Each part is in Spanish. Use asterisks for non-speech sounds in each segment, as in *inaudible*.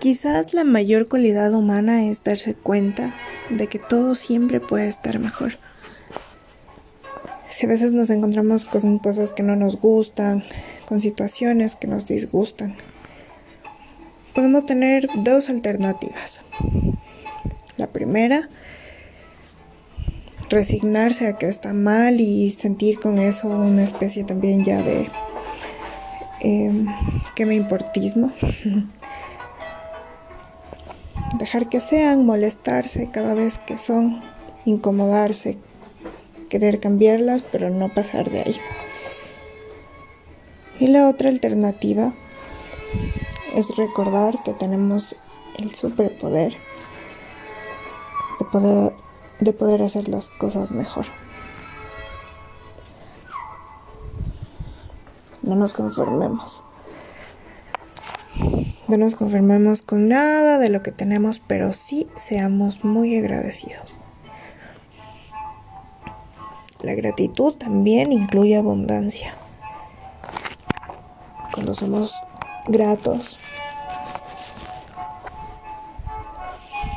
Quizás la mayor cualidad humana es darse cuenta de que todo siempre puede estar mejor. Si a veces nos encontramos con cosas que no nos gustan, con situaciones que nos disgustan, podemos tener dos alternativas. La primera, resignarse a que está mal y sentir con eso una especie también ya de que me importismo. Dejar que sean, molestarse cada vez que son, incomodarse, querer cambiarlas, pero no pasar de ahí. Y la otra alternativa es recordar que tenemos el superpoder de poder, de poder hacer las cosas mejor. No nos conformemos. No nos conformemos con nada de lo que tenemos, pero sí seamos muy agradecidos. La gratitud también incluye abundancia. Cuando somos gratos,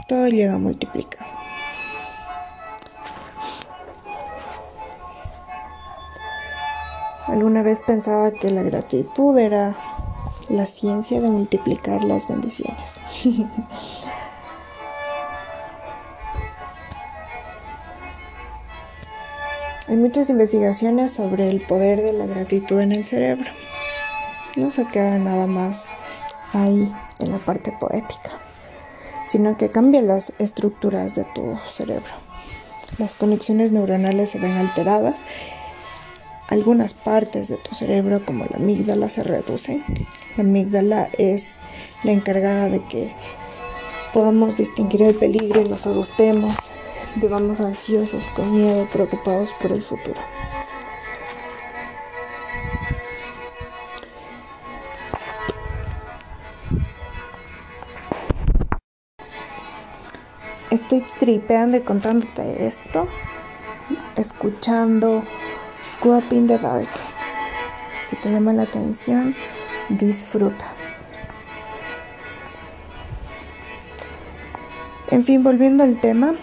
todo llega multiplicado. Alguna vez pensaba que la gratitud era la ciencia de multiplicar las bendiciones. *laughs* Hay muchas investigaciones sobre el poder de la gratitud en el cerebro. No se queda nada más ahí en la parte poética, sino que cambia las estructuras de tu cerebro. Las conexiones neuronales se ven alteradas. Algunas partes de tu cerebro, como la amígdala, se reducen. La amígdala es la encargada de que podamos distinguir el peligro y nos asustemos, vivamos ansiosos, con miedo, preocupados por el futuro. Estoy tripeando y contándote esto, escuchando Grow in the Dark. Si te llama la atención, disfruta. En fin, volviendo al tema,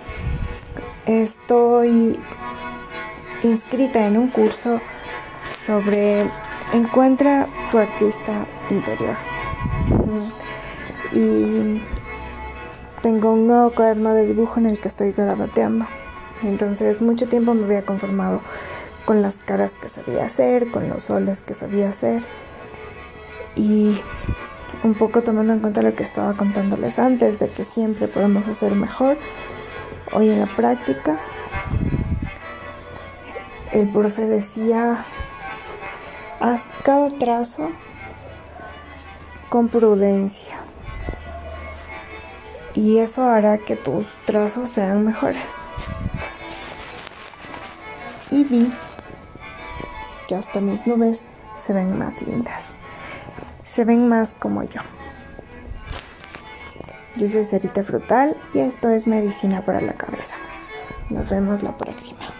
estoy inscrita en un curso sobre encuentra tu artista interior. Y tengo un nuevo cuaderno de dibujo en el que estoy garabateando. Entonces mucho tiempo me había conformado con las caras que sabía hacer, con los soles que sabía hacer. Y un poco tomando en cuenta lo que estaba contándoles antes, de que siempre podemos hacer mejor. Hoy en la práctica, el profe decía, haz cada trazo con prudencia. Y eso hará que tus trazos sean mejores. Y vi que hasta mis nubes se ven más lindas. Se ven más como yo. Yo soy Cerita Frutal y esto es Medicina para la Cabeza. Nos vemos la próxima.